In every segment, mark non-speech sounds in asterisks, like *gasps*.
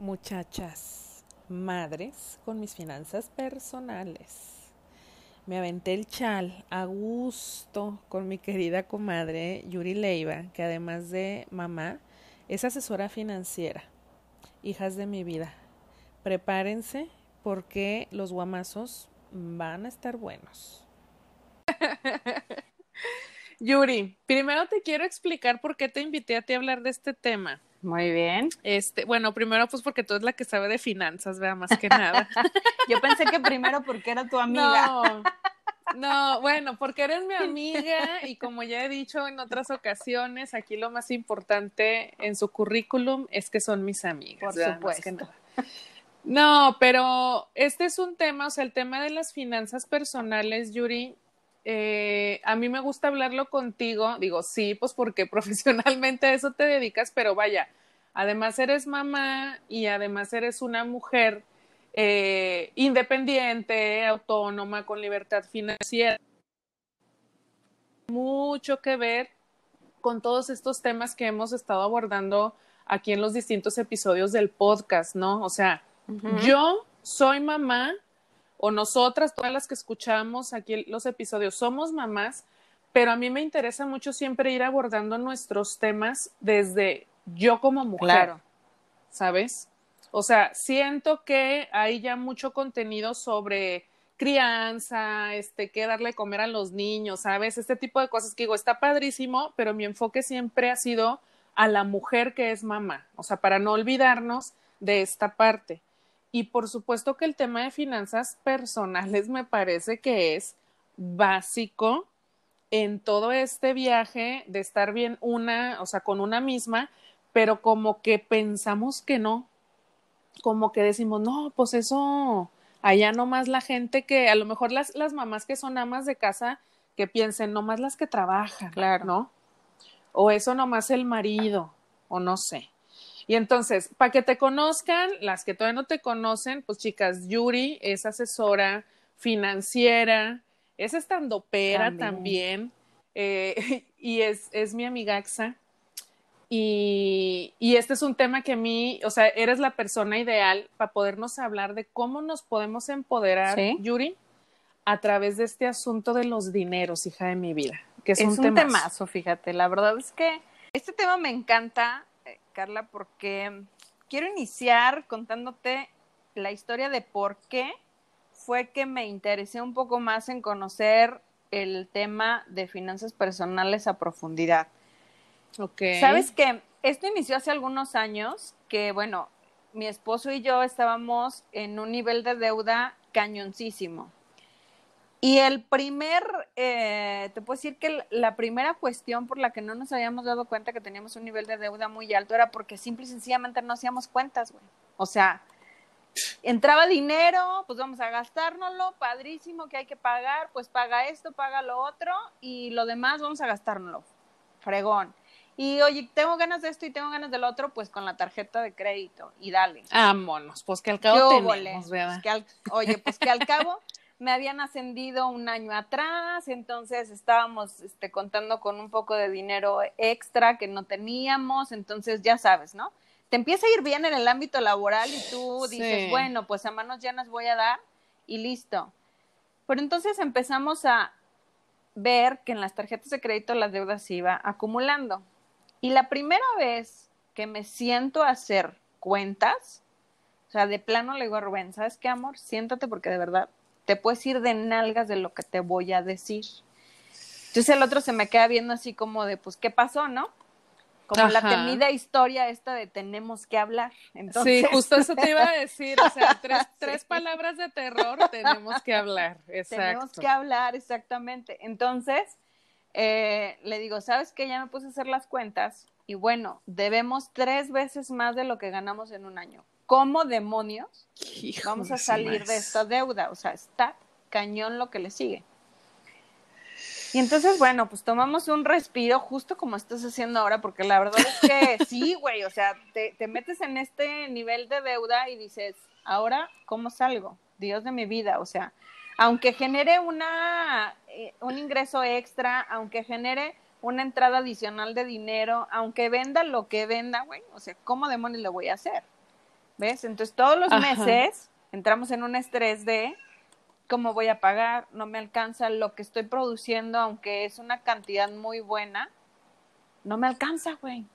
muchachas, madres, con mis finanzas personales. Me aventé el chal a gusto con mi querida comadre Yuri Leiva, que además de mamá, es asesora financiera. Hijas de mi vida, prepárense porque los guamazos van a estar buenos. *laughs* Yuri, primero te quiero explicar por qué te invité a ti a hablar de este tema. Muy bien. Este, bueno, primero pues porque tú eres la que sabe de finanzas, vea, más que nada. *laughs* Yo pensé que primero porque era tu amiga. No, no, bueno, porque eres mi amiga y como ya he dicho en otras ocasiones, aquí lo más importante en su currículum es que son mis amigas. Por supuesto. No, pero este es un tema, o sea, el tema de las finanzas personales, Yuri, eh, a mí me gusta hablarlo contigo, digo, sí, pues porque *laughs* profesionalmente a eso te dedicas, pero vaya, además eres mamá y además eres una mujer eh, independiente, autónoma, con libertad financiera. Mucho que ver con todos estos temas que hemos estado abordando aquí en los distintos episodios del podcast, ¿no? O sea, yo soy mamá, o nosotras, todas las que escuchamos aquí los episodios, somos mamás, pero a mí me interesa mucho siempre ir abordando nuestros temas desde yo como mujer, claro. ¿sabes? O sea, siento que hay ya mucho contenido sobre crianza, este, qué darle comer a los niños, ¿sabes? Este tipo de cosas que digo, está padrísimo, pero mi enfoque siempre ha sido a la mujer que es mamá, o sea, para no olvidarnos de esta parte. Y por supuesto que el tema de finanzas personales me parece que es básico en todo este viaje de estar bien una, o sea, con una misma, pero como que pensamos que no, como que decimos, no, pues eso, allá nomás la gente que, a lo mejor las, las mamás que son amas de casa, que piensen, nomás las que trabajan, claro. ¿no? O eso nomás el marido, o no sé. Y entonces, para que te conozcan, las que todavía no te conocen, pues chicas, Yuri es asesora financiera, es estandopera también, eh, *laughs* y es, es mi amigaxa. Y, y, este es un tema que a mí, o sea, eres la persona ideal para podernos hablar de cómo nos podemos empoderar, Yuri, a través de este asunto de los dineros, hija de mi vida. Que es, un, temazo, fíjate. La verdad es que este tema me encanta Carla, porque quiero iniciar contándote la historia de por qué fue que me interesé un poco más en conocer el tema de finanzas personales a profundidad. Ok. Sabes que esto inició hace algunos años, que bueno, mi esposo y yo estábamos en un nivel de deuda cañoncísimo. Y el primer, eh, te puedo decir que la primera cuestión por la que no nos habíamos dado cuenta que teníamos un nivel de deuda muy alto era porque simple y sencillamente no hacíamos cuentas, güey. O sea, entraba dinero, pues vamos a gastárnoslo, padrísimo que hay que pagar, pues paga esto, paga lo otro y lo demás vamos a gastárnoslo. Fregón. Y oye, tengo ganas de esto y tengo ganas del otro, pues con la tarjeta de crédito y dale. Vámonos, pues que al cabo tenemos, pues que oye, pues que al cabo me habían ascendido un año atrás, entonces estábamos este, contando con un poco de dinero extra que no teníamos, entonces ya sabes, ¿no? Te empieza a ir bien en el ámbito laboral y tú dices, bueno, pues a manos llenas voy a dar y listo. Pero entonces empezamos a ver que en las tarjetas de crédito las deudas se iba acumulando. Y la primera vez que me siento a hacer cuentas, o sea, de plano le digo a Rubén, ¿sabes qué, amor? Siéntate porque de verdad te puedes ir de nalgas de lo que te voy a decir. Entonces el otro se me queda viendo así como de, pues, ¿qué pasó, no? Como la temida historia esta de tenemos que hablar. Sí, justo eso te iba a decir, o sea, *laughs* tres, tres palabras de terror, tenemos que hablar, *laughs* exacto. Tenemos que hablar, exactamente. Entonces, eh, le digo, ¿sabes qué? Ya me puse a hacer las cuentas y bueno, debemos tres veces más de lo que ganamos en un año. ¿Cómo demonios vamos a salir de esta deuda? O sea, está cañón lo que le sigue. Y entonces, bueno, pues tomamos un respiro justo como estás haciendo ahora, porque la verdad es que *laughs* sí, güey, o sea, te, metes en este nivel de deuda y dices, ahora, ¿cómo salgo? Dios de mi vida, o sea, aunque genere una, eh, un ingreso extra, aunque genere una entrada adicional de dinero, aunque venda lo que venda, güey, o sea, ¿cómo demonios lo voy a hacer? ¿Ves? Entonces todos los meses entramos en un estrés de cómo voy a pagar, no me alcanza lo que estoy produciendo, aunque es una cantidad muy buena, no me alcanza, güey.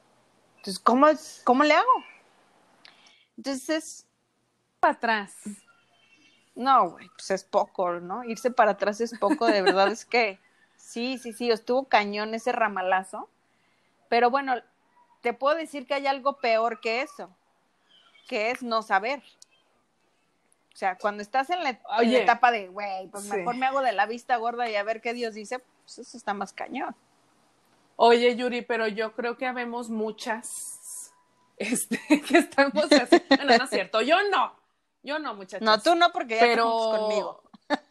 Entonces, ¿cómo, cómo le hago? Entonces, para atrás. No, güey, pues es poco, ¿no? Irse para atrás es poco, de verdad es que *laughs* sí, sí, sí, estuvo cañón ese ramalazo. Pero bueno, te puedo decir que hay algo peor que eso, que es no saber. O sea, cuando estás en la, etapa de, güey, pues mejor me hago de la vista gorda y a ver qué Dios dice, pues eso está más cañón. Oye, Yuri, pero yo creo que habemos muchas *laughs* este, que estamos haciendo. *laughs* No, no es cierto, yo no. Yo no, muchachos. No, tú no, porque ya pero... conmigo. *laughs*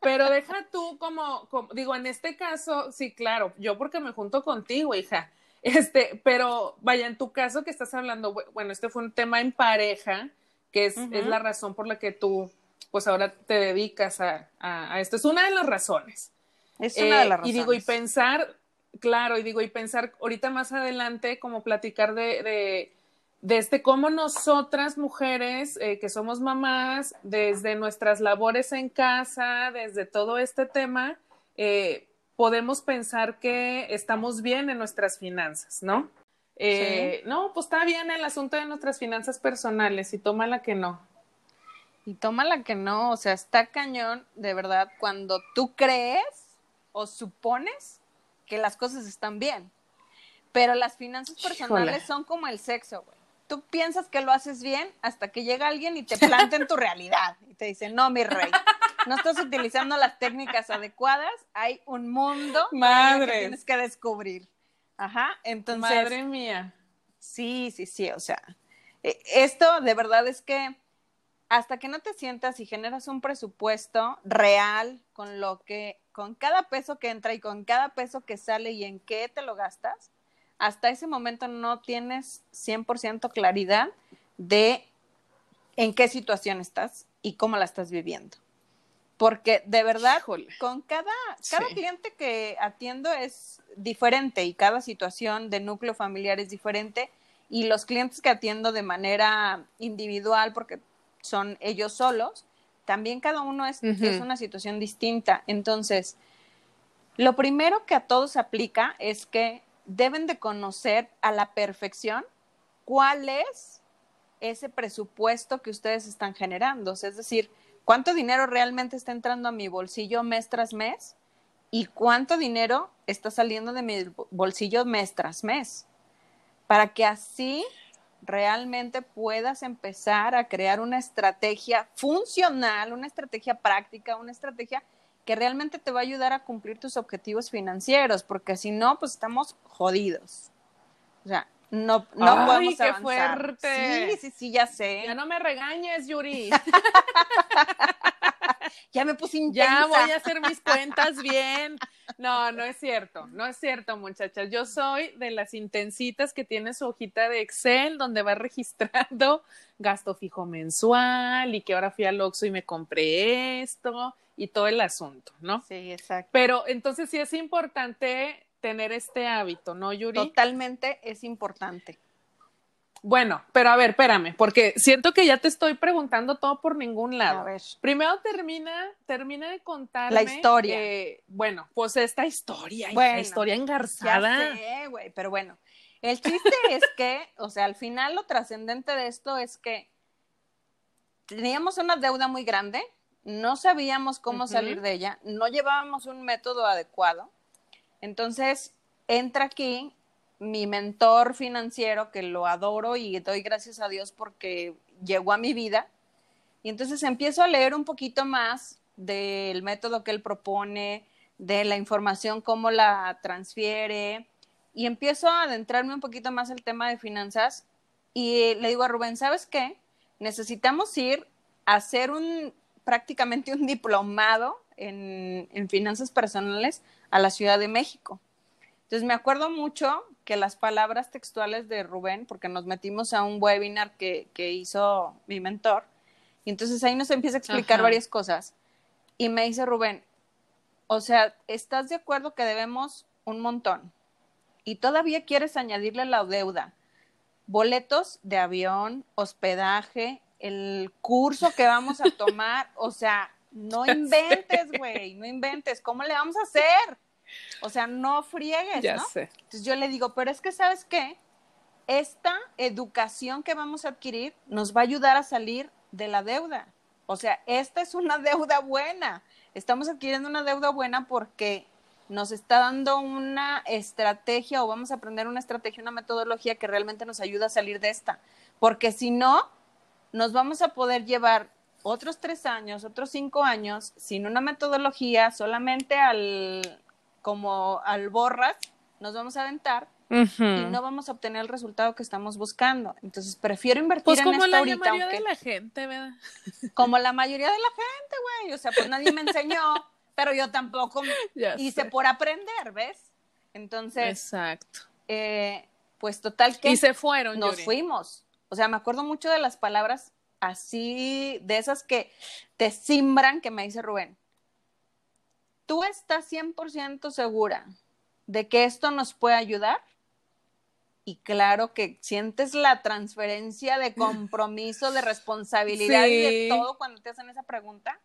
Pero deja tú como, como, digo, en este caso, sí, claro, yo porque me junto contigo, hija. Este, pero vaya, en tu caso que estás hablando, bueno, este fue un tema en pareja, que es, es la razón por la que tú, pues ahora te dedicas a, a, esto. Es una de las razones. Es una de las razones. Eh, y digo, y pensar, claro, y digo, y pensar ahorita más adelante, como platicar de, de, de este cómo nosotras mujeres eh, que somos mamás, desde nuestras labores en casa, desde todo este tema, eh, podemos pensar que estamos bien en nuestras finanzas, ¿no? Eh, no, pues está bien el asunto de nuestras finanzas personales y toma la que no. Y toma la que no, o sea, está cañón, de verdad, cuando tú crees o supones que las cosas están bien. Pero las finanzas personales son como el sexo, güey. Tú piensas que lo haces bien hasta que llega alguien y te planta en tu realidad y te dice, no, mi rey, no estás utilizando las técnicas adecuadas, hay un mundo que tienes que descubrir. Ajá, entonces. Madre mía. Sí, sí, sí, o sea, e, esto de verdad es que hasta que no te sientas y generas un presupuesto real con lo que, con cada peso que entra y con cada peso que sale y en qué te lo gastas, hasta ese momento no tienes 100% claridad de en qué situación estás y cómo la estás viviendo. Porque de verdad, con cada, cada cliente que atiendo es diferente y cada situación de núcleo familiar es diferente y los clientes que atiendo de manera individual, porque son ellos solos, también cada uno es, es una situación distinta. Entonces, lo primero que a todos aplica es que deben de conocer a la perfección cuál es ese presupuesto que ustedes están generando. es decir, cuánto dinero realmente está entrando a mi bolsillo mes tras mes y cuánto dinero está saliendo de mi bolsillo mes tras mes. Para que así realmente puedas empezar a crear una estrategia funcional, una estrategia práctica, una estrategia que realmente te va a ayudar a cumplir tus objetivos financieros, porque si no, pues estamos jodidos. O sea, no, no Ay, podemos qué fuerte. Sí, sí, sí, ya sé. Ya no me regañes, Yuri. *laughs* ya me puse intensa. Ya voy a hacer mis cuentas bien. No, no es cierto, no es cierto, muchachas. Yo soy de las intensitas que tiene su hojita de Excel donde va registrando gasto fijo mensual y que ahora fui al Oxxo y me compré esto y todo el asunto, ¿no? Sí, exacto. Pero entonces sí es importante tener este hábito, ¿no, Yuri? Totalmente es importante. Bueno, pero a ver, espérame, porque siento que ya te estoy preguntando todo por ningún lado. A ver. Primero termina, termina de contarme. La historia. bueno, pues esta historia, la historia engarzada. Ya güey, pero bueno. El chiste *laughs* es que, o sea, al final lo trascendente de esto es que teníamos una deuda muy grande, no sabíamos cómo salir de ella, no llevábamos un método adecuado entonces, entra aquí mi mentor financiero, que lo adoro y doy gracias a Dios porque llegó a mi vida. Y entonces empiezo a leer un poquito más del método que él propone, de la información, cómo la transfiere, y empiezo a adentrarme un poquito más el tema de finanzas. Y le digo a Rubén, ¿sabes qué? Necesitamos ir a hacer un prácticamente un diplomado en, en finanzas personales a la Ciudad de México. Entonces me acuerdo mucho que las palabras textuales de Rubén, porque nos metimos a un webinar que, hizo mi mentor, y entonces ahí nos empieza a explicar varias cosas. Y me dice Rubén, o sea, ¿estás de acuerdo que debemos un montón? Y todavía quieres añadirle la deuda boletos de avión, hospedaje, el curso que vamos a tomar, o sea, no *laughs* inventes, güey, no inventes, ¿cómo le vamos a hacer? O sea, no friegues, Ya ¿no? sé. Entonces yo le digo, pero es que, ¿sabes qué? Esta educación que vamos a adquirir nos va a ayudar a salir de la deuda. O sea, esta es una *laughs* deuda buena. Estamos adquiriendo una deuda buena porque nos está dando una estrategia o vamos a aprender una estrategia, una metodología que realmente nos ayuda a salir de esta. Porque si no, nos vamos a poder llevar otros tres años, otros cinco años sin una metodología, solamente al como al borras, nos vamos a aventar y no vamos a obtener el resultado que estamos buscando. Entonces prefiero invertir Pues en como esto la ahorita, mayoría aunque de la gente, ¿verdad? *laughs* como la mayoría de la gente, güey. O sea, pues nadie me enseñó, *laughs* pero yo tampoco Ya hice sé. por aprender, ¿ves? Entonces, Exacto. eh, pues total que Y se fueron, nos Yuri. fuimos. O sea, me acuerdo mucho de las palabras así, de esas que te simbran, que me dice Rubén. ¿Tú estás 100% segura de que esto nos puede ayudar? Y claro que sientes la transferencia de compromiso, de responsabilidad y de todo cuando te hacen esa pregunta,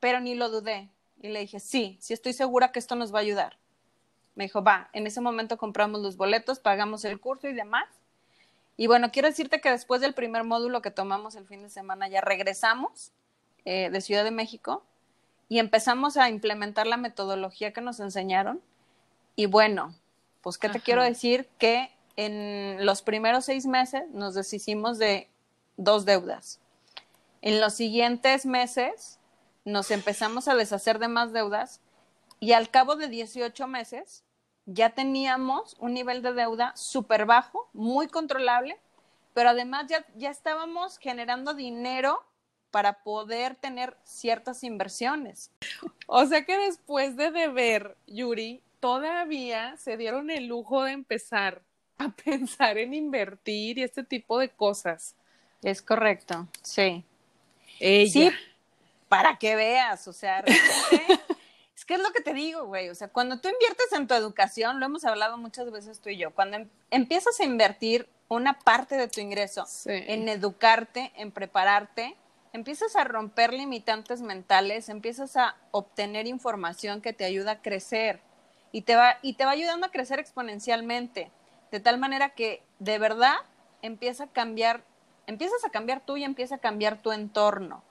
pero ni lo dudé. Y le dije, sí, sí estoy segura que esto nos va a ayudar. Me dijo, va, en ese momento compramos los boletos, pagamos el curso y demás. Y bueno, quiero decirte que después del primer módulo que tomamos el fin de semana ya regresamos eh, de Ciudad de México y empezamos a implementar la metodología que nos enseñaron. Y bueno, pues, ¿qué te Ajá. quiero decir? Que en los primeros seis meses nos deshicimos de dos deudas. En los siguientes meses nos empezamos a deshacer de más deudas y al cabo de 18 meses ya teníamos un nivel de deuda súper bajo, muy controlable, pero además ya, ya estábamos generando dinero para poder tener ciertas inversiones. O sea que después de deber, Yuri, todavía se dieron el lujo de empezar a *laughs* pensar en invertir y este tipo de cosas. Es correcto, sí. Ella. Sí, para que veas, o sea, realmente, *laughs* es que es lo que te digo, güey, o sea, cuando tú inviertes en tu educación, lo hemos hablado muchas veces tú y yo, cuando em- empiezas a invertir una parte de tu ingreso Sí. en educarte, en prepararte, empiezas a romper limitantes mentales, empiezas a obtener información que te ayuda a crecer y te va, y te va ayudando a crecer exponencialmente, de tal manera que de verdad empieza a cambiar, empiezas a cambiar tú y empieza a cambiar tu entorno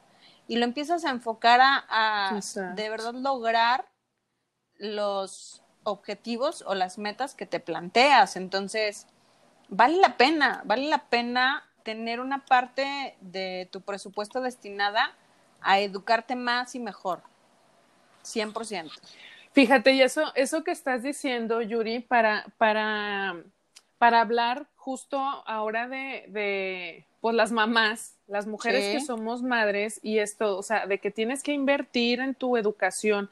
y lo empiezas a enfocar a, de verdad lograr los objetivos o las metas que te planteas. Entonces, vale la pena, vale la pena tener una parte de tu presupuesto destinada a educarte más y mejor. 100%. Fíjate, y eso, eso que estás diciendo, Yuri, para, para, para hablar justo ahora de, de pues las mamás, las mujeres Sí. que somos madres y esto, o sea, de que tienes que invertir en tu educación.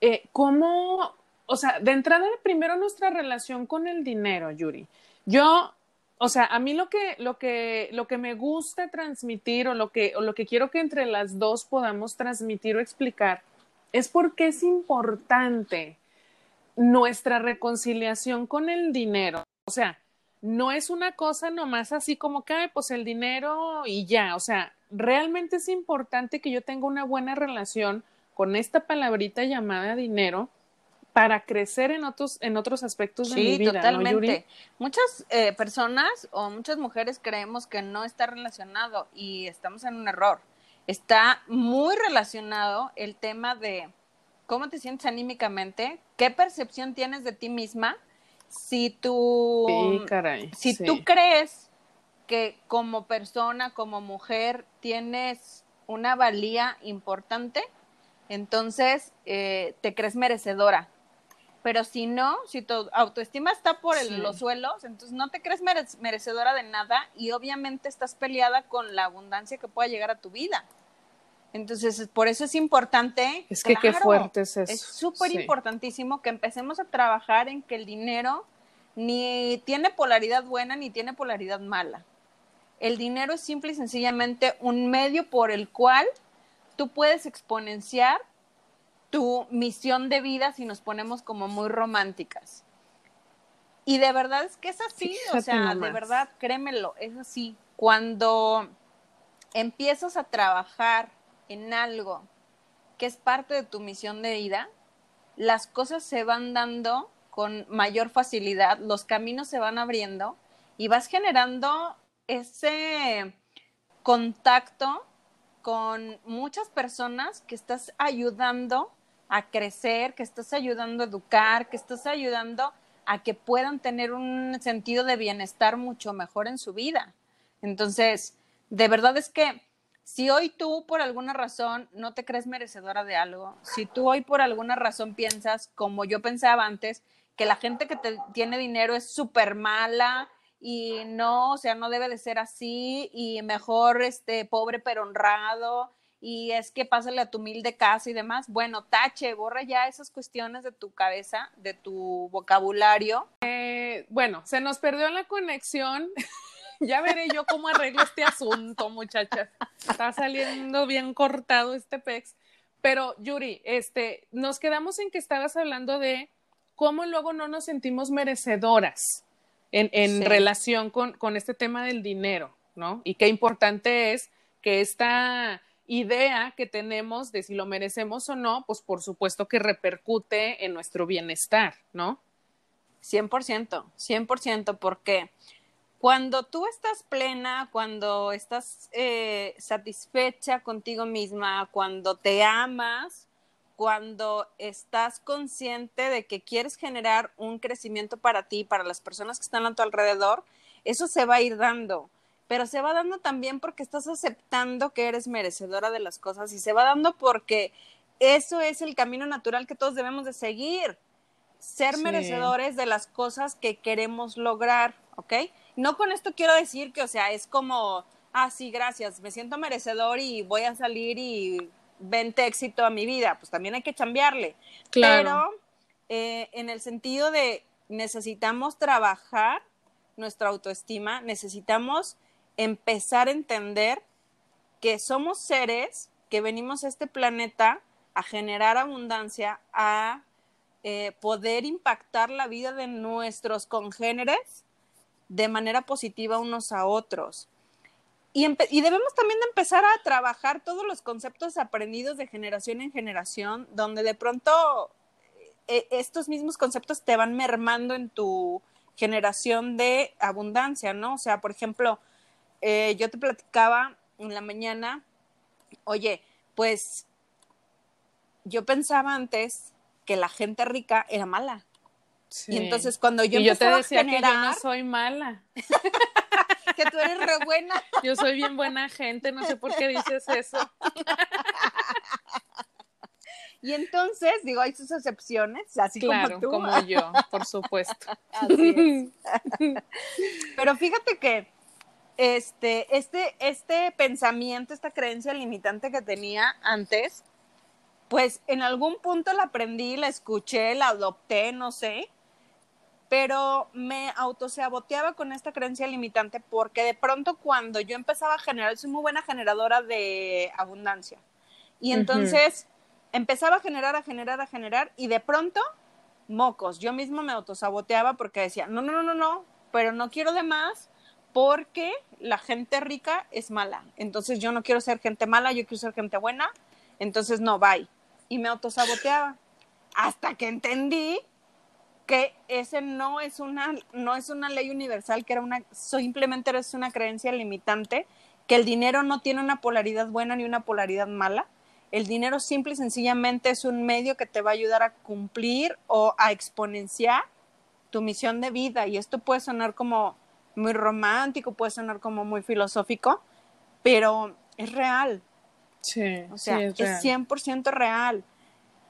Eh, ¿Cómo, o sea, de entrada primero nuestra relación con el dinero, Yuri? Yo, o sea, a mí lo que, lo que, lo que me gusta transmitir o lo que, o lo que quiero que entre las dos podamos transmitir o explicar es porque es importante nuestra reconciliación con el dinero. O sea, no es una cosa nomás así como que, "Ay, pues el dinero y ya. O sea, realmente es importante que yo tenga una buena relación con esta palabrita llamada dinero para crecer en otros, en otros aspectos de mi Sí, vida. ¿no, totalmente. Yuri? Muchas eh, personas o muchas mujeres creemos que no está relacionado y estamos en un error. Está muy relacionado el tema de cómo te sientes anímicamente, qué percepción tienes de ti misma, si tú, Sí, caray. si sí. tú crees que como persona, como mujer, tienes una valía importante, entonces eh, te crees merecedora. Pero si no, si tu autoestima está por el- Sí. los suelos, entonces no te crees mere- merecedora de nada y obviamente estás peleada con la abundancia que pueda llegar a tu vida. Entonces, por eso es importante. Es que qué fuerte es eso. Es súper Sí. importantísimo que empecemos a trabajar en que el dinero ni tiene polaridad buena ni tiene polaridad mala. El dinero es simple y sencillamente un medio por el cual tú puedes exponenciar tu misión de vida si nos ponemos como muy románticas. Y de verdad es que es así, o sea, de verdad, créemelo, es así. Cuando empiezas a trabajar en algo que es parte de tu misión de vida, las cosas se van dando con mayor facilidad, los caminos se van abriendo y vas generando ese contacto con muchas personas que estás ayudando a crecer, que estás ayudando a educar, que estás ayudando a que puedan tener un sentido de bienestar mucho mejor en su vida. Entonces, de verdad es que si hoy tú por alguna razón no te crees merecedora de algo, si tú hoy por alguna razón piensas, como yo pensaba antes, que la gente que te, tiene dinero es súper mala y no, o sea, no debe de ser así y mejor este pobre pero honrado y es que pásale a tu humilde casa y demás. Bueno, tache, borra ya esas cuestiones de tu cabeza, de tu vocabulario. Eh, bueno, se nos perdió la conexión. *laughs* *laughs* ya veré yo cómo arreglo este asunto, muchachas. Está saliendo bien cortado este pex. Pero, Yuri, este, nos quedamos en que estabas hablando de cómo luego no nos sentimos merecedoras en, relación con, con este tema del dinero, ¿no? Y qué importante es que esta idea que tenemos de si lo merecemos o no, pues por supuesto que repercute en nuestro bienestar, ¿no? 100%, 100%, porque cuando tú estás plena, cuando estás eh, satisfecha contigo misma, cuando te amas, cuando estás consciente de que quieres generar un crecimiento para ti, para las personas que están a tu alrededor, eso se va a ir dando. Pero se va dando también porque estás aceptando que eres merecedora de las cosas y se va dando porque eso es el camino natural que todos debemos de seguir, ser merecedores de las cosas que queremos lograr, ¿ok? No con esto quiero decir que, o sea, es como, ah, sí, gracias, me siento merecedor y voy a salir y vente éxito a mi vida, pues también hay que cambiarle. Claro. Pero eh, en el sentido de necesitamos trabajar nuestra autoestima, necesitamos empezar a entender que somos seres que venimos a este planeta a generar abundancia, a eh, poder impactar la vida de nuestros congéneres de manera positiva unos a otros. Y, y, debemos también empezar a trabajar todos los conceptos aprendidos de generación en generación, donde de pronto eh, estos mismos conceptos te van mermando en tu generación de abundancia, ¿no? O sea, por ejemplo, eh, yo te platicaba en la mañana, oye, pues yo pensaba antes que la gente rica era mala. Y entonces cuando yo, y yo te decía que yo no soy mala. *laughs* que tú eres re buena. *laughs* Yo soy bien buena gente, no sé por qué dices eso. *laughs* Y entonces, digo, hay sus excepciones, así como tú. como yo, por supuesto. Pero fíjate que este, este, este pensamiento, esta creencia limitante que tenía antes, pues en algún punto la aprendí, la escuché, la adopté, no sé, pero me autosaboteaba con esta creencia limitante porque de pronto cuando yo empezaba a generar, soy muy buena generadora de abundancia, y entonces empezaba a generar, a generar, a generar, y de pronto, mocos, yo mismo me autosaboteaba porque decía, no, no, no, no, no, pero no quiero de más, porque la gente rica es mala. Entonces yo no quiero ser gente mala, yo quiero ser gente buena. Entonces no, bye. Y me autosaboteaba. Hasta que entendí que ese no es una, no es una ley universal, que era una, simplemente es una creencia limitante, que el dinero no tiene una polaridad buena ni una polaridad mala. El dinero simple y sencillamente es un medio que te va a ayudar a cumplir o a exponenciar tu misión de vida. Y esto puede sonar como muy romántico, puede sonar como muy filosófico, pero es real. Sí, o sea, es, es 100% real.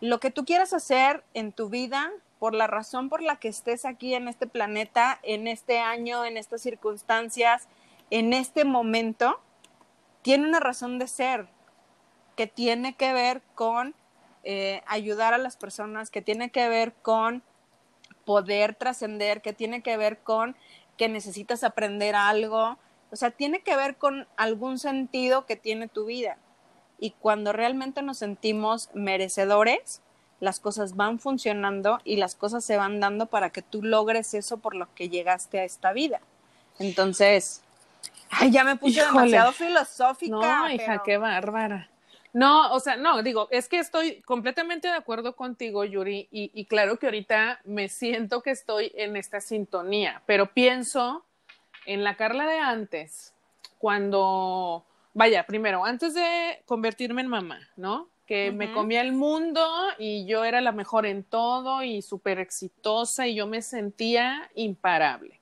Lo que tú quieras hacer en tu vida, por la razón por la que estés aquí en este planeta, en este año, en estas circunstancias, en este momento, tiene una razón de ser que tiene que ver con eh, ayudar a las personas, que tiene que ver con poder trascender, que tiene que ver con que necesitas aprender algo. O sea, tiene que ver con algún sentido que tiene tu vida. Y cuando realmente nos sentimos merecedores, las cosas van funcionando y las cosas se van dando para que tú logres eso por lo que llegaste a esta vida. Entonces, ay, ya me puse demasiado filosófica. No, hija, qué bárbara. No, o sea, no, digo, es que estoy completamente de acuerdo contigo, Yuri, y, y, claro que ahorita me siento que estoy en esta sintonía, pero pienso en la Carla de antes, cuando, vaya, primero, antes de convertirme en mamá, ¿no? Que me comía el mundo y yo era la mejor en todo y súper exitosa y yo me sentía imparable.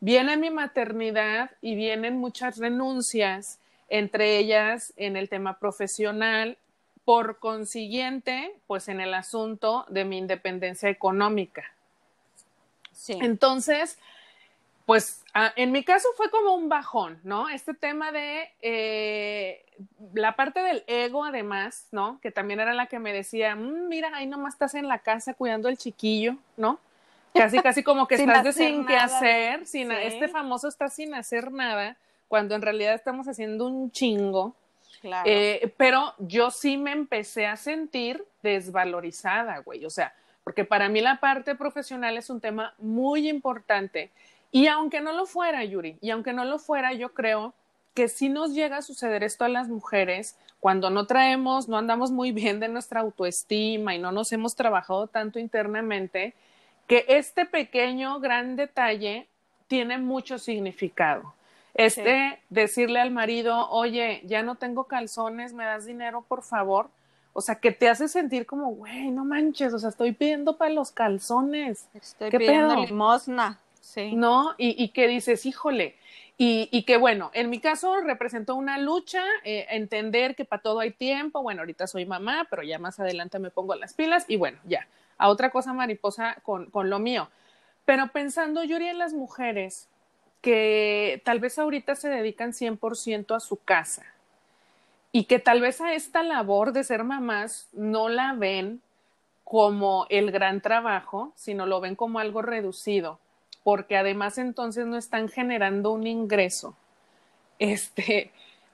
Viene mi maternidad y vienen muchas renuncias entre ellas en el tema profesional, por consiguiente, pues en el asunto de mi independencia económica. Sí. Entonces, pues en mi caso fue como un bajón, ¿no? Este tema de eh, la parte del ego, además, ¿no? Que también era la que me decía, mm, mira, ahí nomás estás en la casa cuidando al chiquillo, ¿no? Casi, casi como que *laughs* estás de sin qué hacer, sin, este famoso está sin hacer nada cuando en realidad estamos haciendo un chingo. Claro. Eh, pero yo sí me empecé a sentir desvalorizada, güey. O sea, porque para mí la parte profesional es un tema muy importante. Y aunque no lo fuera, Yuri, y aunque no lo fuera, yo creo que sí nos llega a suceder esto a las mujeres cuando no traemos, no andamos muy bien de nuestra autoestima y no nos hemos trabajado tanto internamente, que este pequeño, gran detalle tiene mucho significado. Este, decirle al marido, oye, ya no tengo calzones, me das dinero, por favor. O sea, que te hace sentir como, güey, no manches, o sea, estoy pidiendo para los calzones. Estoy pidiendo limosna, sí. ¿No? Y, y que dices, híjole, y, y, que bueno, en mi caso representó una lucha, eh, entender que para todo hay tiempo, bueno, ahorita soy mamá, pero ya más adelante me pongo las pilas y bueno, ya, a otra cosa mariposa con, con lo mío. Pero pensando, yo en las mujeres que tal vez ahorita se dedican 100% a su casa y que tal vez a esta labor de ser mamás no la ven como el gran trabajo, sino lo ven como algo reducido, porque además entonces no están generando un ingreso. Este,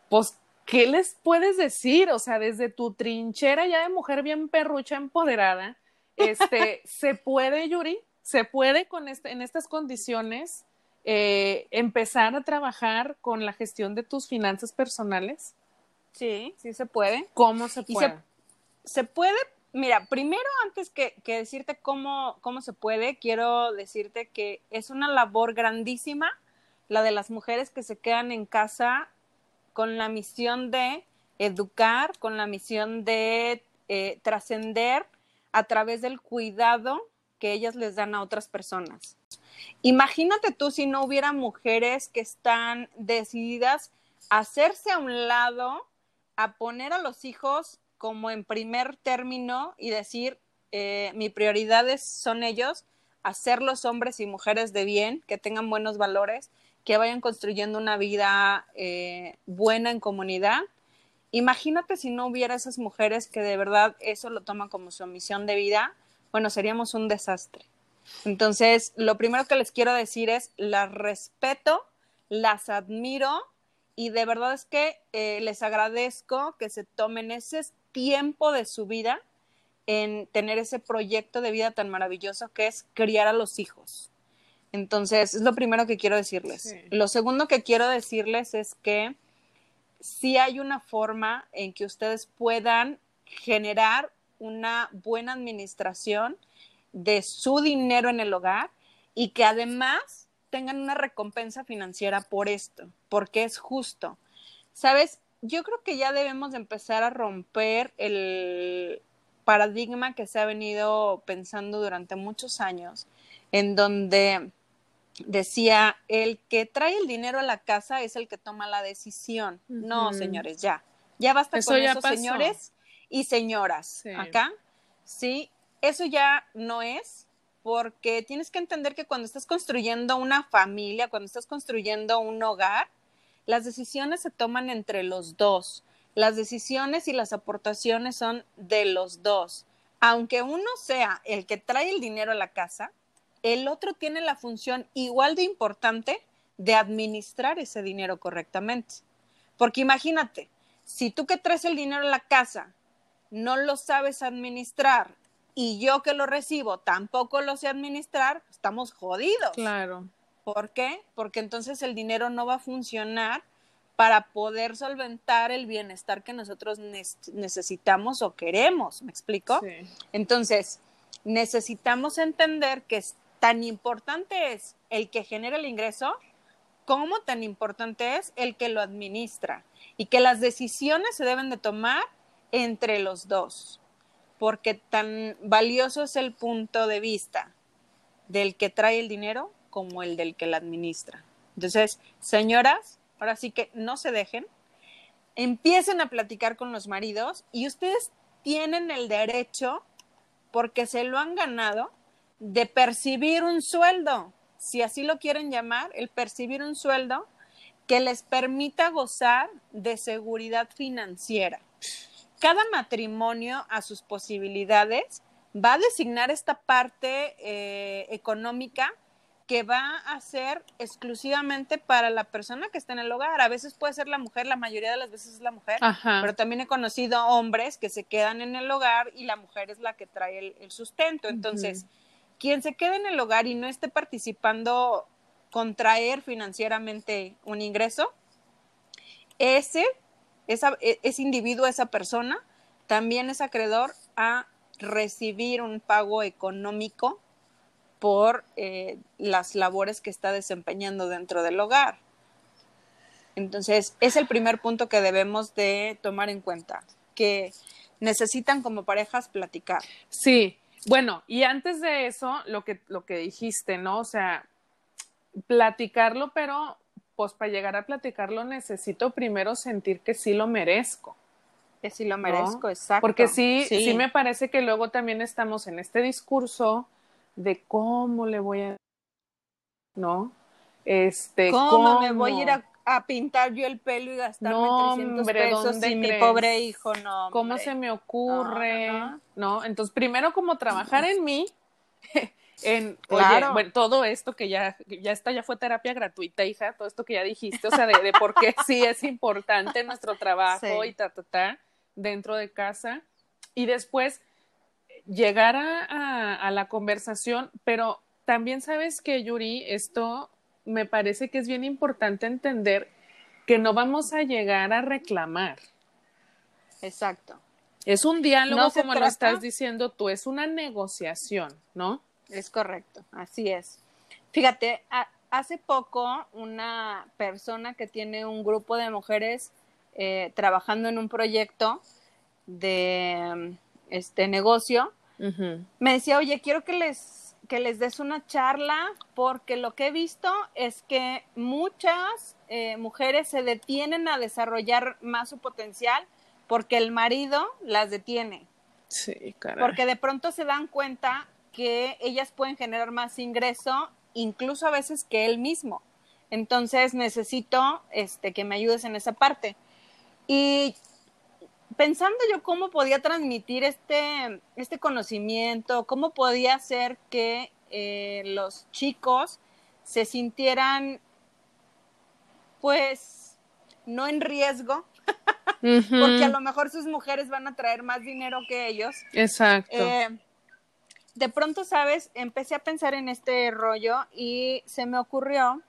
pues, ¿qué les puedes decir? O sea, desde tu trinchera ya de mujer bien perrucha, empoderada, este, *laughs* ¿se puede, Yuri? ¿Se puede con este, en estas condiciones eh, empezar a trabajar con la gestión de tus finanzas personales? Sí, sí se puede. ¿Cómo se puede? Se, puede, mira, primero antes que, decirte cómo, cómo se puede, quiero decirte que es una labor grandísima la de las mujeres que se quedan en casa con la misión de educar, con la misión de eh, trascender a través del cuidado que ellas les dan a otras personas. Imagínate tú si no hubiera mujeres que están decididas a hacerse a un lado, a poner a los hijos como en primer término y decir, eh, mi prioridades son ellos, hacerlos hombres y mujeres de bien, que tengan buenos valores, que vayan construyendo una vida eh, buena en comunidad. Imagínate si no hubiera esas mujeres que de verdad eso lo toman como su misión de vida, bueno, seríamos un desastre. Entonces, lo primero que les quiero decir es, las respeto, las admiro y de verdad es que eh, les agradezco que se tomen ese tiempo de su vida en tener ese proyecto de vida tan maravilloso que es criar a los hijos. Entonces, es lo primero que quiero decirles. Lo segundo que quiero decirles es que sí hay una forma en que ustedes puedan generar una buena administración de su dinero en el hogar y que además tengan una recompensa financiera por esto, porque es justo. Sabes, yo creo que ya debemos empezar a romper el paradigma que se ha venido pensando durante muchos años, en donde decía, el que trae el dinero a la casa es el que toma la decisión. No, señores, ya. Ya basta con esos señores y señoras acá. Sí, eso ya no es, porque tienes que entender que cuando estás construyendo una familia, cuando estás construyendo un hogar, las decisiones se toman entre los dos. Las decisiones y las aportaciones son de los dos. Aunque uno sea el que trae el dinero a la casa, el otro tiene la función igual de importante de administrar ese dinero correctamente. Porque imagínate, si tú que traes el dinero a la casa no lo sabes administrar y yo que lo recibo tampoco lo sé administrar, estamos jodidos. Claro. ¿Por qué? Porque entonces el dinero no va a funcionar para poder solventar el bienestar que nosotros necesitamos o queremos, ¿me explico? Sí. Entonces, necesitamos entender que es, tan importante es el que genera el ingreso como tan importante es el que lo administra y que las decisiones se deben de tomar entre los dos, porque tan valioso es el punto de vista del que trae el dinero como el del que la administra. Entonces, señoras, ahora sí que no se dejen, empiecen a platicar con los maridos y ustedes tienen el derecho, porque se lo han ganado, de percibir un sueldo, si así lo quieren llamar, el percibir un sueldo que les permita gozar de seguridad financiera. Cada matrimonio a sus posibilidades va a designar esta parte eh, económica que va a ser exclusivamente para la persona que está en el hogar. A veces puede ser la mujer, la mayoría de las veces es la mujer, pero también he conocido hombres que se quedan en el hogar y la mujer es la que trae el, sustento. Entonces, quien se quede en el hogar y no esté participando contraer financieramente un ingreso, ese, esa, e, ese individuo, esa persona, también es acreedor a recibir un pago económico por eh, las labores que está desempeñando dentro del hogar. Entonces, es el primer punto que debemos de tomar en cuenta, que necesitan como parejas platicar. Sí, bueno, y antes de eso, lo que, lo que dijiste, ¿no? O sea, platicarlo, pero pues para llegar a platicarlo necesito primero sentir que sí lo merezco. Que sí lo merezco, exacto. Porque sí, sí, me parece que luego también estamos en este discurso de cómo le voy a, ¿no? Este, ¿Cómo, me voy a ir a, pintar yo el pelo y gastarme no, 300 pesos y mi pobre hijo no? ¿Cómo se me ocurre? No, Entonces, primero como trabajar en mí, en, oye, bueno, todo esto que ya, ya está, ya fue terapia gratuita, hija, todo esto que ya dijiste, o sea, de, de por qué sí es importante nuestro trabajo y ta, ta, ta, dentro de casa. Y después, llegar a, la conversación, pero también sabes que, Yuri, esto me parece que es bien importante entender que no vamos a llegar a reclamar. Exacto. Es un diálogo, como lo estás diciendo tú, es una negociación, ¿no? Es correcto, así es. Fíjate, hace poco una persona que tiene un grupo de mujeres eh, trabajando en un proyecto de este negocio, me decía, oye, quiero que les, que les des una charla porque lo que he visto es que muchas eh, mujeres se detienen a desarrollar más su potencial porque el marido las detiene. Sí, caray. Porque de pronto se dan cuenta que ellas pueden generar más ingreso, incluso a veces que él mismo. Entonces necesito este, que me ayudes en esa parte. Y pensando yo cómo podía transmitir este, este conocimiento, cómo podía hacer que eh, los chicos se sintieran, pues, no en riesgo, *laughs* porque a lo mejor sus mujeres van a traer más dinero que ellos. Exacto. Eh, de pronto, sabes, empecé a pensar en este rollo y se me ocurrió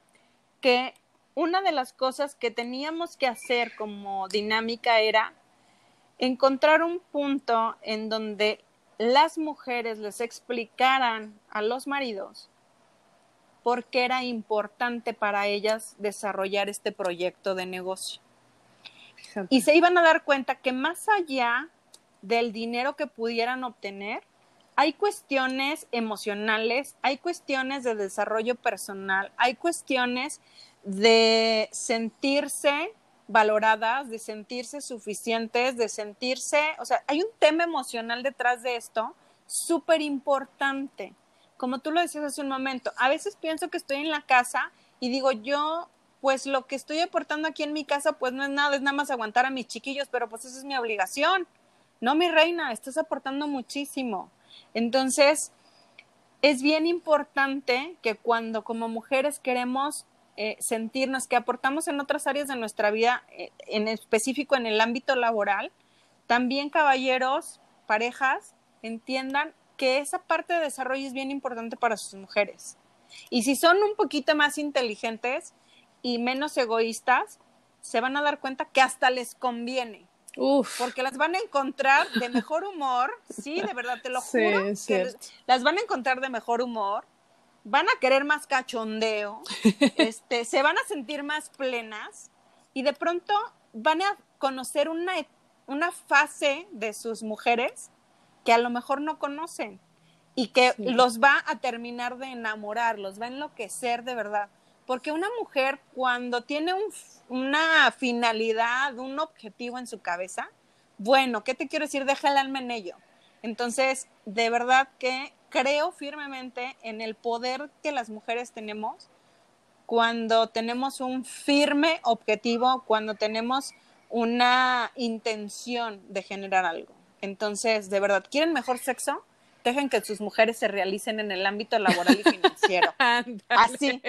que una de las cosas que teníamos que hacer como dinámica era encontrar un punto en donde las mujeres les explicaran a los maridos por qué era importante para ellas desarrollar este proyecto de negocio. Y se iban a dar cuenta que más allá del dinero que pudieran obtener, hay cuestiones emocionales, hay cuestiones de desarrollo personal, hay cuestiones de sentirse valoradas, de sentirse suficientes, de sentirse, o sea, hay un tema emocional detrás de esto súper importante. Como tú lo decías hace un momento, a veces pienso que estoy en la casa y digo, yo, pues lo que estoy aportando aquí en mi casa, pues no es nada, es nada más aguantar a mis chiquillos, pero pues esa es mi obligación. No, mi reina, estás aportando muchísimo. Entonces, es bien importante que cuando como mujeres queremos eh, sentirnos que aportamos en otras áreas de nuestra vida, eh, en específico en el ámbito laboral, también caballeros, parejas, entiendan que esa parte de desarrollo es bien importante para sus mujeres. Y si son un poquito más inteligentes y menos egoístas, se van a dar cuenta que hasta les conviene. Uf. Porque las van a encontrar de mejor humor, sí, de verdad te lo juro. las van a encontrar de mejor humor, van a querer más cachondeo, *laughs* este, se van a sentir más plenas y de pronto van a conocer una, una fase de sus mujeres que a lo mejor no conocen y que los va a terminar de enamorar, los va a enloquecer de verdad. Porque una mujer cuando tiene una finalidad, un objetivo en su cabeza, bueno, ¿qué te quiero decir? Deja el alma en ello. Entonces, de verdad que creo firmemente en el poder que las mujeres tenemos cuando tenemos un firme objetivo, cuando tenemos una intención de generar algo. Entonces, de verdad, ¿quieren mejor sexo? Dejen que sus mujeres se realicen en el ámbito laboral y financiero. *laughs* Así.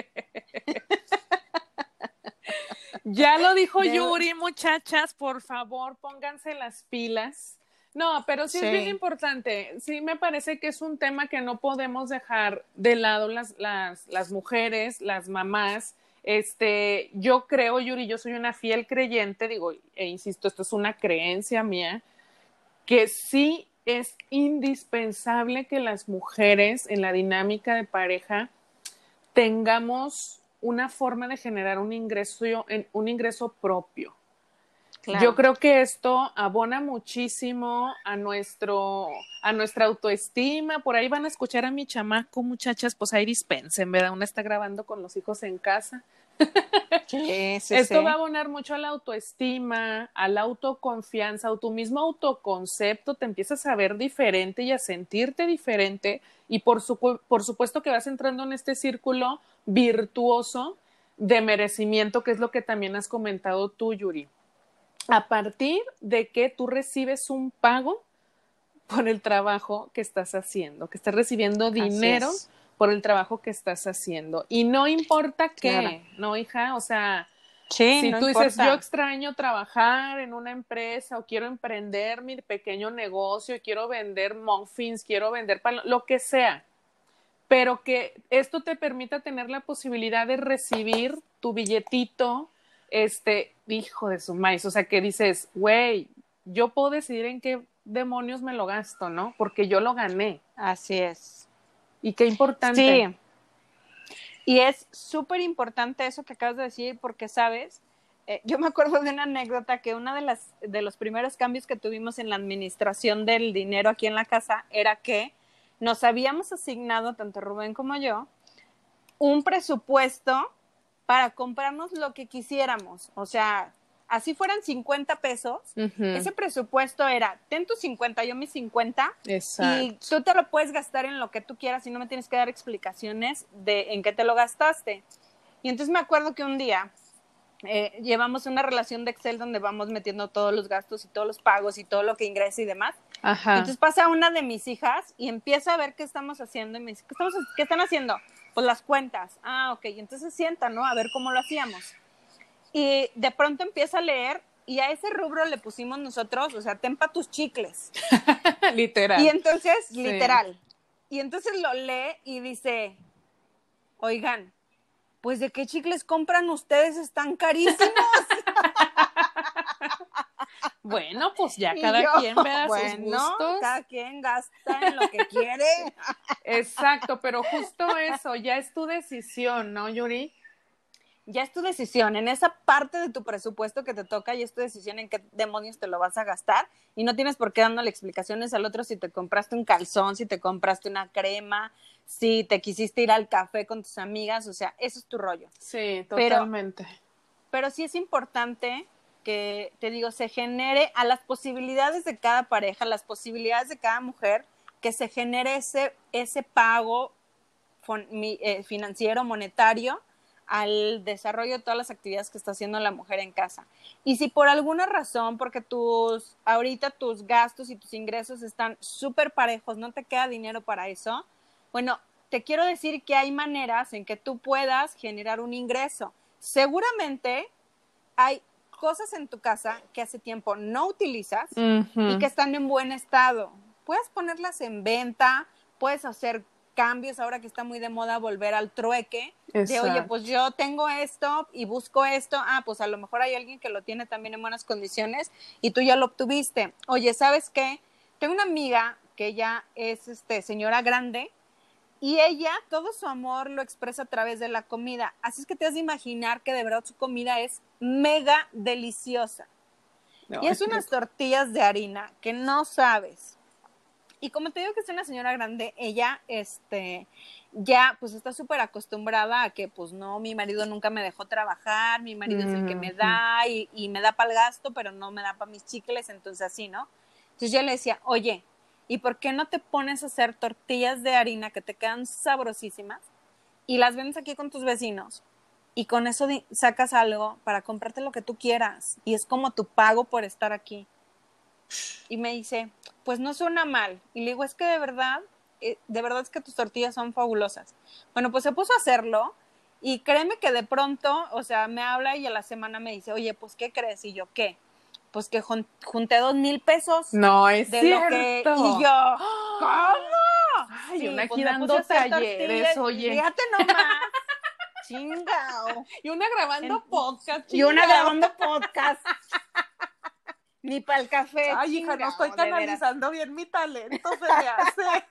ya lo dijo Yuri, muchachas, por favor, pónganse las pilas. No, pero sí, es bien importante. Sí, me parece que es un tema que no podemos dejar de lado las, las, las mujeres, las mamás. Este, yo creo, Yuri, yo soy una fiel creyente, digo, e insisto, esto es una creencia mía, que sí es indispensable que las mujeres en la dinámica de pareja tengamos una forma de generar un ingreso, un ingreso propio. Yo creo que esto abona muchísimo a nuestro, a nuestra autoestima. Por ahí van a escuchar a mi chamaco, muchachas, pues ahí dispensen, ¿verdad? Una está grabando con los hijos en casa. Esto va a abonar mucho a la autoestima, a la autoconfianza, a tu mismo autoconcepto, te empiezas a ver diferente y a sentirte diferente y por, por supuesto que vas entrando en este círculo virtuoso de merecimiento, que es lo que también has comentado tú, Yuri. A partir de que tú recibes un pago por el trabajo que estás haciendo, que estás recibiendo dinero por el trabajo que estás haciendo. Y no importa qué, ¿no, hija? O sea, si tú dices, yo extraño trabajar en una empresa o quiero emprender mi pequeño negocio, quiero vender muffins, quiero vender lo que sea, pero que esto te permita tener la posibilidad de recibir tu billetito, este, hijo de su maíz, o sea, que dices, güey, yo puedo decidir en qué demonios me lo gasto, ¿no? Porque yo lo gané. Así es. Y qué importante. Sí. Y es súper importante eso que acabas de decir porque, ¿sabes? Eh, yo me acuerdo de una anécdota que uno de, las, de los primeros cambios que tuvimos en la administración del dinero aquí en la casa era que nos habíamos asignado, tanto Rubén como yo, un presupuesto para comprarnos lo que quisiéramos. O sea, así fueran 50 pesos, ese presupuesto era, ten tus 50, yo mis 50, y tú te lo puedes gastar en lo que tú quieras y no me tienes que dar explicaciones de en qué te lo gastaste. Y entonces me acuerdo que un día eh, llevamos una relación de Excel donde vamos metiendo todos los gastos y todos los pagos y todo lo que ingresa y demás. Entonces pasa una de mis hijas y empieza a ver qué estamos haciendo y me dice, ¿qué, estamos, ¿qué están haciendo? Pues las cuentas. Ah, ok. Y entonces sienta, ¿no? A ver cómo lo hacíamos y de pronto empieza a leer y a ese rubro le pusimos nosotros, o sea, tempa tus chicles. *laughs* literal. Y entonces, literal. Y entonces lo lee y dice, oigan, pues de qué chicles compran ustedes, están carísimos. *laughs* bueno, pues ya cada quien vea sus gustos. Cada quien gasta en lo que quiere. *laughs* Exacto, pero justo eso, ya es tu decisión, ¿no, Yuri? Ya es tu decisión, en esa parte de tu presupuesto que te toca, ya es tu decisión en qué demonios te lo vas a gastar y no tienes por qué dándole explicaciones al otro si te compraste un calzón, si te compraste una crema, si te quisiste ir al café con tus amigas, o sea, eso es tu rollo. Sí, totalmente. Pero, pero sí es importante que, te digo, se genere a las posibilidades de cada pareja, las posibilidades de cada mujer, que se genere ese, ese pago eh, financiero, monetario, al desarrollo de todas las actividades que está haciendo la mujer en casa. Y si por alguna razón, porque tus, ahorita tus gastos y tus ingresos están súper parejos, no te queda dinero para eso, bueno, te quiero decir que hay maneras en que tú puedas generar un ingreso. Seguramente hay cosas en tu casa que hace tiempo no utilizas y que están en buen estado. Puedes ponerlas en venta, puedes hacer cambios ahora que está muy de moda volver al trueque de oye pues yo tengo esto y busco esto ah pues a lo mejor hay alguien que lo tiene también en buenas condiciones y tú ya lo obtuviste oye sabes qué tengo una amiga que ella es este señora grande y ella todo su amor lo expresa a través de la comida. Así es que te has de imaginar que de verdad su comida es mega deliciosa. Y es unas tortillas de harina que no sabes y como te digo que es una señora grande, ella, este, ya pues está súper acostumbrada a que pues no, mi marido nunca me dejó trabajar, mi marido es el que me da y, y me da para el gasto, pero no me da para mis chicles, entonces así, ¿no? Entonces yo le decía, oye, ¿y por qué no te pones a hacer tortillas de harina que te quedan sabrosísimas y las vendes aquí con tus vecinos? Y con eso sacas algo para comprarte lo que tú quieras y es como tu pago por estar aquí. Y me dice, pues no suena mal. Y le digo, es que de verdad, eh, de verdad es que tus tortillas son fabulosas. Bueno, pues se puso a hacerlo y créeme que de pronto, o sea, me habla y a la semana me dice, oye, pues ¿qué crees? Y yo, ¿qué? Pues que junté dos mil pesos. No, es de cierto. Lo que... Y yo, *gasps* ¿cómo? Ay, una pues dando talleres, oye. Fíjate nomás. *laughs* Chingao. Y una grabando podcast. Y una grabando podcast. *laughs* Ni para el café. Ay, hija, no estoy canalizando bien mi talento, se me hace.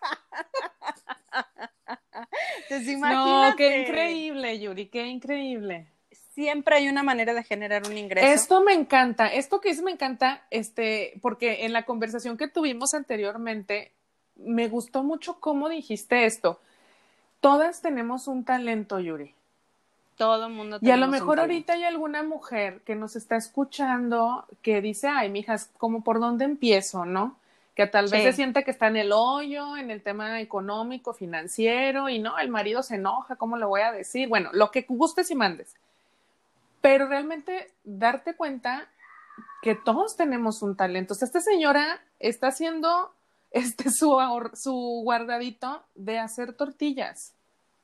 Entonces, *laughs* No, qué increíble, Yuri, qué increíble. Siempre hay una manera de generar un ingreso. Esto me encanta, esto que dices me encanta, este, porque en la conversación que tuvimos anteriormente, me gustó mucho cómo dijiste esto. Todas tenemos un talento, Yuri. Todo el mundo. Y a lo mejor ahorita hay alguna mujer que nos está escuchando que dice, ay, mijas, ¿cómo por dónde empiezo, no? Que tal vez se sienta que está en el hoyo, en el tema económico, financiero, y no, el marido se enoja, ¿cómo le voy a decir? Bueno, lo que gustes y mandes. Pero realmente darte cuenta que todos tenemos un talento. O sea, esta señora está haciendo este su, su guardadito de hacer tortillas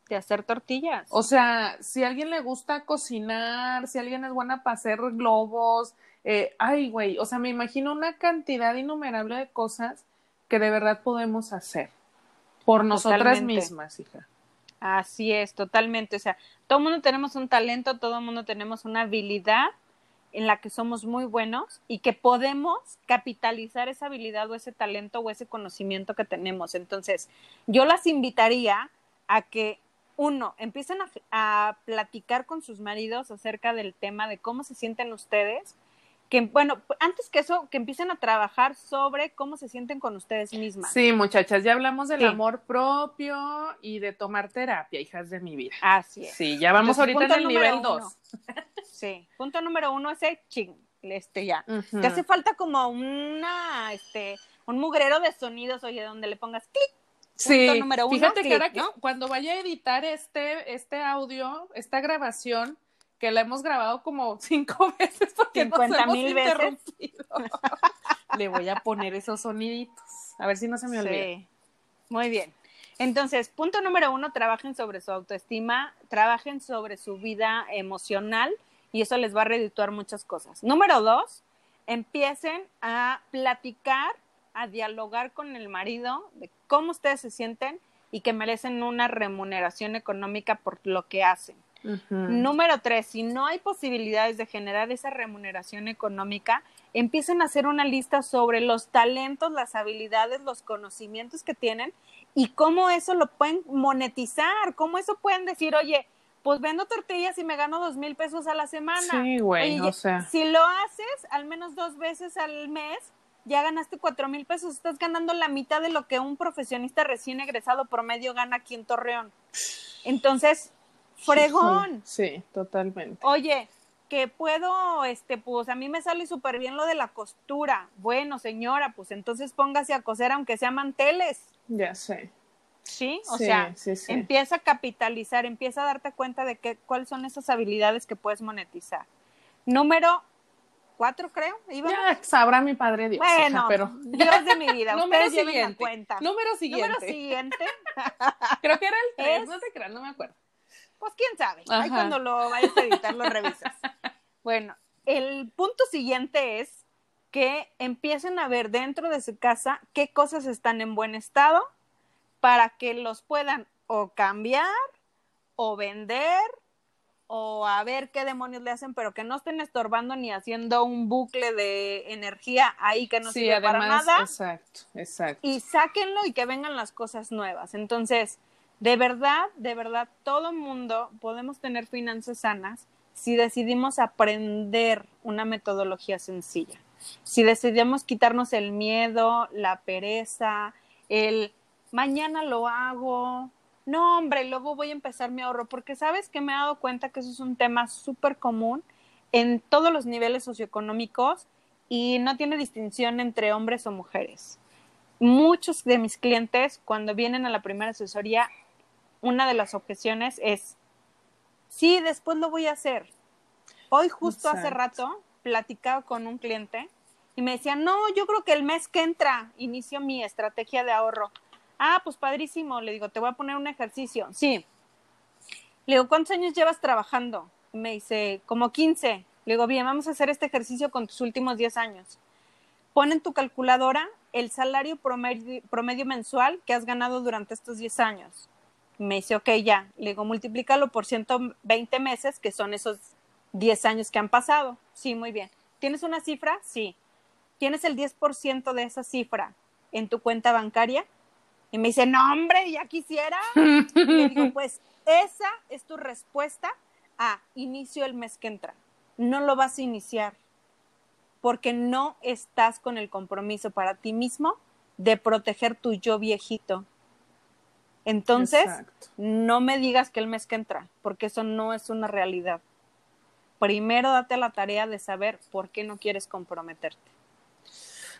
de hacer tortillas. O sea, si a alguien le gusta cocinar, si alguien es buena para hacer globos, eh, ay, güey, o sea, me imagino una cantidad innumerable de cosas que de verdad podemos hacer por nosotras mismas, hija. Así es, totalmente. O sea, todo el mundo tenemos un talento, todo el mundo tenemos una habilidad en la que somos muy buenos y que podemos capitalizar esa habilidad o ese talento o ese conocimiento que tenemos. Entonces, yo las invitaría a que uno, empiecen a, platicar con sus maridos acerca del tema de cómo se sienten ustedes, que bueno, antes que eso, que empiecen a trabajar sobre cómo se sienten con ustedes mismas. Sí, muchachas, ya hablamos del amor propio y de tomar terapia, hijas de mi vida. Así es. Sí, ya vamos ahorita en el nivel dos. *laughs* sí, punto número uno es el ching, este ya. Te hace falta como una, este, un mugrero de sonidos, oye, donde le pongas clic, Sí, fíjate que ahora que cuando vaya a editar este, este audio, esta grabación, que la hemos grabado como *laughs* cinco veces porque 50 mil veces. *laughs* Le voy a poner esos soniditos, a ver si no se me olvida. Muy bien. Entonces, punto número uno, trabajen sobre su autoestima, trabajen sobre su vida emocional y eso les va a redituar muchas cosas. Número dos, empiecen a platicar a dialogar con el marido de cómo ustedes se sienten y que merecen una remuneración económica por lo que hacen. Número tres, si no hay posibilidades de generar esa remuneración económica, empiecen a hacer una lista sobre los talentos, las habilidades, los conocimientos que tienen y cómo eso lo pueden monetizar, cómo eso pueden decir, oye, pues vendo tortillas y me gano dos mil pesos a la semana. Sí, güey, o sea. Si lo haces al menos dos veces al mes, ya ganaste cuatro mil pesos, estás ganando la mitad de lo que un profesionista recién egresado promedio gana aquí en Torreón. Entonces, fregón. Sí, totalmente. Oye, que puedo, este, pues a mí me sale súper bien lo de la costura. Bueno, señora, pues entonces póngase a coser aunque sea manteles. Ya sé. Sí, o sea, empieza a capitalizar, empieza a darte cuenta de que, cuáles son esas habilidades que puedes monetizar. Número cuatro, creo. Ya sabrá mi padre Dios. Bueno, pero... Dios de mi vida. *laughs* Número siguiente. cuenta. Número siguiente. Número siguiente. *laughs* creo que era el tres, no te creas, no me acuerdo. Pues quién sabe. Ahí cuando lo vayas a editar lo revisas. *laughs* Bueno, el punto siguiente es que empiecen a ver dentro de su casa qué cosas están en buen estado, para que los puedan o cambiar o vender o a ver qué demonios le hacen, pero que no estén estorbando ni haciendo un bucle de energía ahí que no Sí, sirve para nada. exacto, exacto. Y sáquenlo y que vengan las cosas nuevas. Entonces, de verdad, de verdad, todo mundo podemos tener finanzas sanas si decidimos aprender una metodología sencilla. Si decidimos quitarnos el miedo, la pereza, el mañana lo hago, no, hombre, luego voy a empezar mi ahorro, porque sabes que me he dado cuenta que eso es un tema súper común en todos los niveles socioeconómicos y no tiene distinción entre hombres o mujeres. Muchos de mis clientes, cuando vienen a la primera asesoría, una de las objeciones es, sí, después lo voy a hacer. Hoy justo hace rato platicaba con un cliente y me decía, no, yo creo que el mes que entra inicio mi estrategia de ahorro. Ah, pues padrísimo. Le digo, te voy a poner un ejercicio. Sí. Le digo, ¿cuántos años llevas trabajando? Me dice, como 15. Le digo, bien, vamos a hacer este ejercicio con tus últimos 10 años. Pon en tu calculadora el salario promedio, mensual que has ganado durante estos 10 años. Me dice, ok, ya. Le digo, multiplícalo por 120 meses, que son esos 10 años que han pasado. Sí, muy bien. ¿Tienes una cifra? Sí. ¿Tienes el 10% de esa cifra en tu cuenta bancaria? Y me dice, no, hombre, ya quisiera. Y le digo, *laughs* pues esa es tu respuesta a inicio el mes que entra. No lo vas a iniciar porque no estás con el compromiso para ti mismo de proteger tu yo viejito. Entonces, Exacto. no me digas que el mes que entra, porque eso no es una realidad. Primero date la tarea de saber por qué no quieres comprometerte.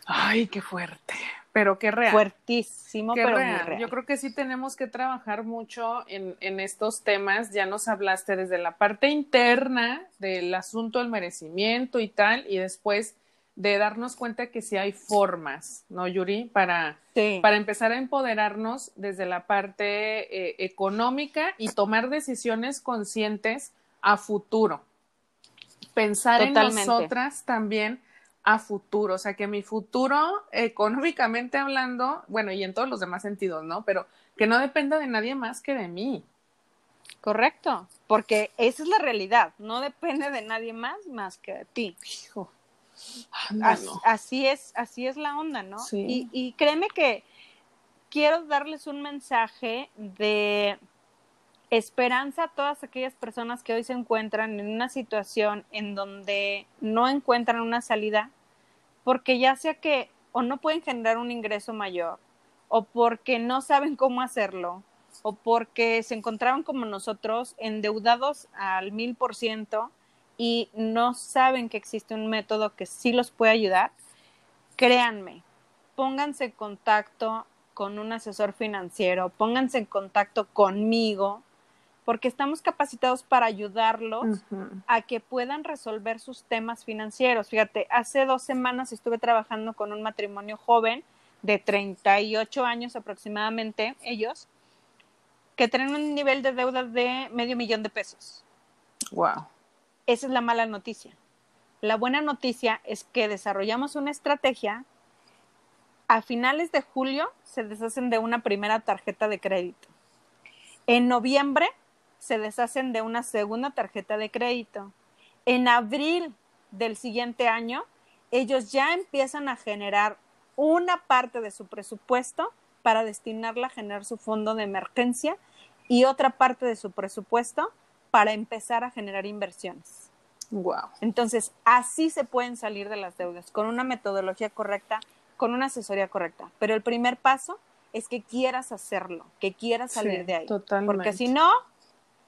Ay, qué fuerte, pero qué real. Fuertísimo, Qué pero muy real. real. Yo creo que sí tenemos que trabajar mucho en, en estos temas. Ya nos hablaste desde la parte interna del asunto del merecimiento y tal, y después de darnos cuenta que sí hay formas, ¿no, Yuri? Para, Sí. para empezar a empoderarnos desde la parte eh, económica y tomar decisiones conscientes a futuro. Pensar Totalmente. en nosotras también a futuro, o sea, que mi futuro económicamente hablando, bueno, y en todos los demás sentidos, ¿no? Pero que no dependa de nadie más que de mí. Correcto, porque esa es la realidad, no depende de nadie más más que de ti. Hijo. Así, es, así es la onda, ¿no? Sí. Y, y créeme que quiero darles un mensaje de esperanza a todas aquellas personas que hoy se encuentran en una situación en donde no encuentran una salida, porque ya sea que o no pueden generar un ingreso mayor, o porque no saben cómo hacerlo, o porque se encontraban como nosotros endeudados al mil por ciento y no saben que existe un método que sí los puede ayudar, créanme, pónganse en contacto con un asesor financiero, pónganse en contacto conmigo, porque estamos capacitados para ayudarlos a que puedan resolver sus temas financieros. Fíjate, hace dos semanas estuve trabajando con un matrimonio joven de 38 años aproximadamente, ellos, que tienen un nivel de deuda de medio millón de pesos. Wow. Esa es la mala noticia. La buena noticia es que desarrollamos una estrategia. A finales de julio se deshacen de una primera tarjeta de crédito. En noviembre se deshacen de una segunda tarjeta de crédito. En abril del siguiente año, ellos ya empiezan a generar una parte de su presupuesto para destinarla a generar su fondo de emergencia y otra parte de su presupuesto para empezar a generar inversiones. Wow. Entonces, así se pueden salir de las deudas, con una metodología correcta, con una asesoría correcta. Pero el primer paso es que quieras hacerlo, que quieras salir Sí, de ahí. totalmente. Porque si no,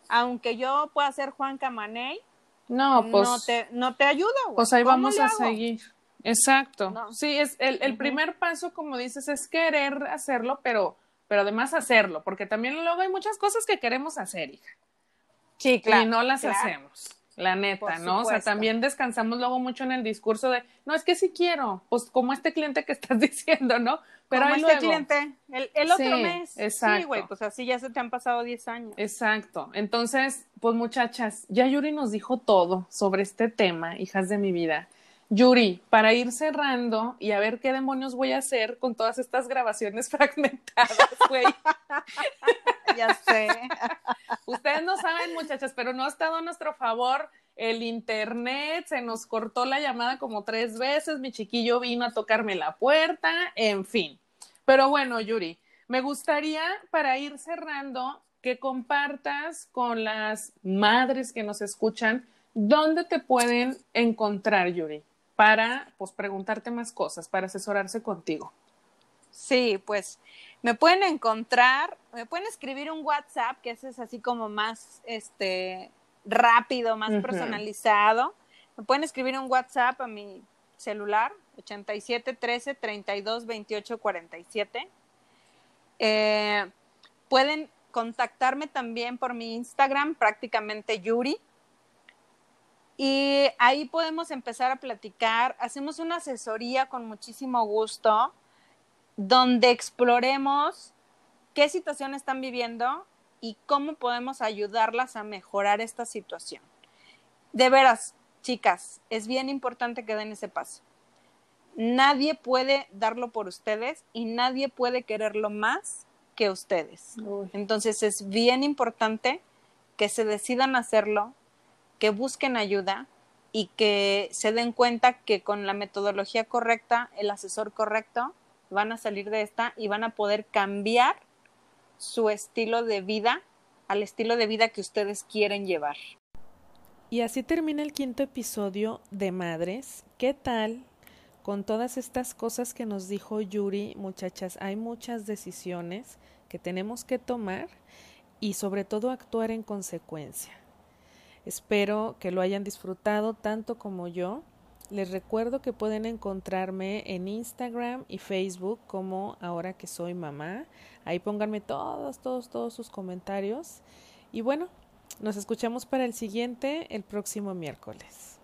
aunque yo pueda ser Juan Camaney, No, pues, no, te, no te güey. pues ahí ¿Cómo vamos a seguir. Exacto. No. Sí, es el, el primer paso, como dices, es querer hacerlo, pero, pero además hacerlo, porque también luego hay muchas cosas que queremos hacer, hija. Sí, claro. y no las claro. hacemos. La neta, ¿no? O sea, también descansamos luego mucho en el discurso de, no, es que sí quiero, pues como este cliente que estás *laughs* diciendo, ¿no? Pero Como este luego. cliente, el, el otro Sí, mes. Sí, exacto. güey, pues así ya se te han pasado 10 años. Exacto. Entonces, pues muchachas, ya Yuri nos dijo todo sobre este tema, hijas de mi vida. Yuri, para ir cerrando y a ver qué demonios voy a hacer con todas estas grabaciones *laughs* fragmentadas, güey. *laughs* ya sé. Ustedes no saben, muchachas, pero no ha estado a nuestro favor el internet, se nos cortó la llamada como tres veces, mi chiquillo vino a tocarme la puerta, en fin. Pero bueno, Yuri, me gustaría para ir cerrando que compartas con las madres que nos escuchan dónde te pueden encontrar, Yuri, para pues preguntarte más cosas, para asesorarse contigo. Sí, pues me pueden encontrar, me pueden escribir un WhatsApp, que ese es así como más este rápido, más personalizado. Me pueden escribir un WhatsApp a mi celular, 87 13 32 28 47. pueden contactarme también por mi Instagram, prácticamente Yuri. Y ahí podemos empezar a platicar. Hacemos una asesoría con muchísimo gusto, donde exploremos qué situación están viviendo y cómo podemos ayudarlas a mejorar esta situación. De veras, chicas, es bien importante que den ese paso. Nadie puede darlo por ustedes y nadie puede quererlo más que ustedes. Entonces es bien importante que se decidan hacerlo, que busquen ayuda y que se den cuenta que con la metodología correcta, el asesor correcto, van a salir de esta y van a poder cambiar su estilo de vida al estilo de vida que ustedes quieren llevar. Y así termina el quinto episodio de Madres. ¿Qué tal? Con todas estas cosas que nos dijo Yuri, muchachas, hay muchas decisiones que tenemos que tomar y sobre todo actuar en consecuencia. Espero que lo hayan disfrutado tanto como yo. Les recuerdo que pueden encontrarme en Instagram y Facebook como ahora que soy mamá. Ahí pónganme todos, todos, todos sus comentarios. Y bueno, nos escuchamos para el siguiente el próximo miércoles.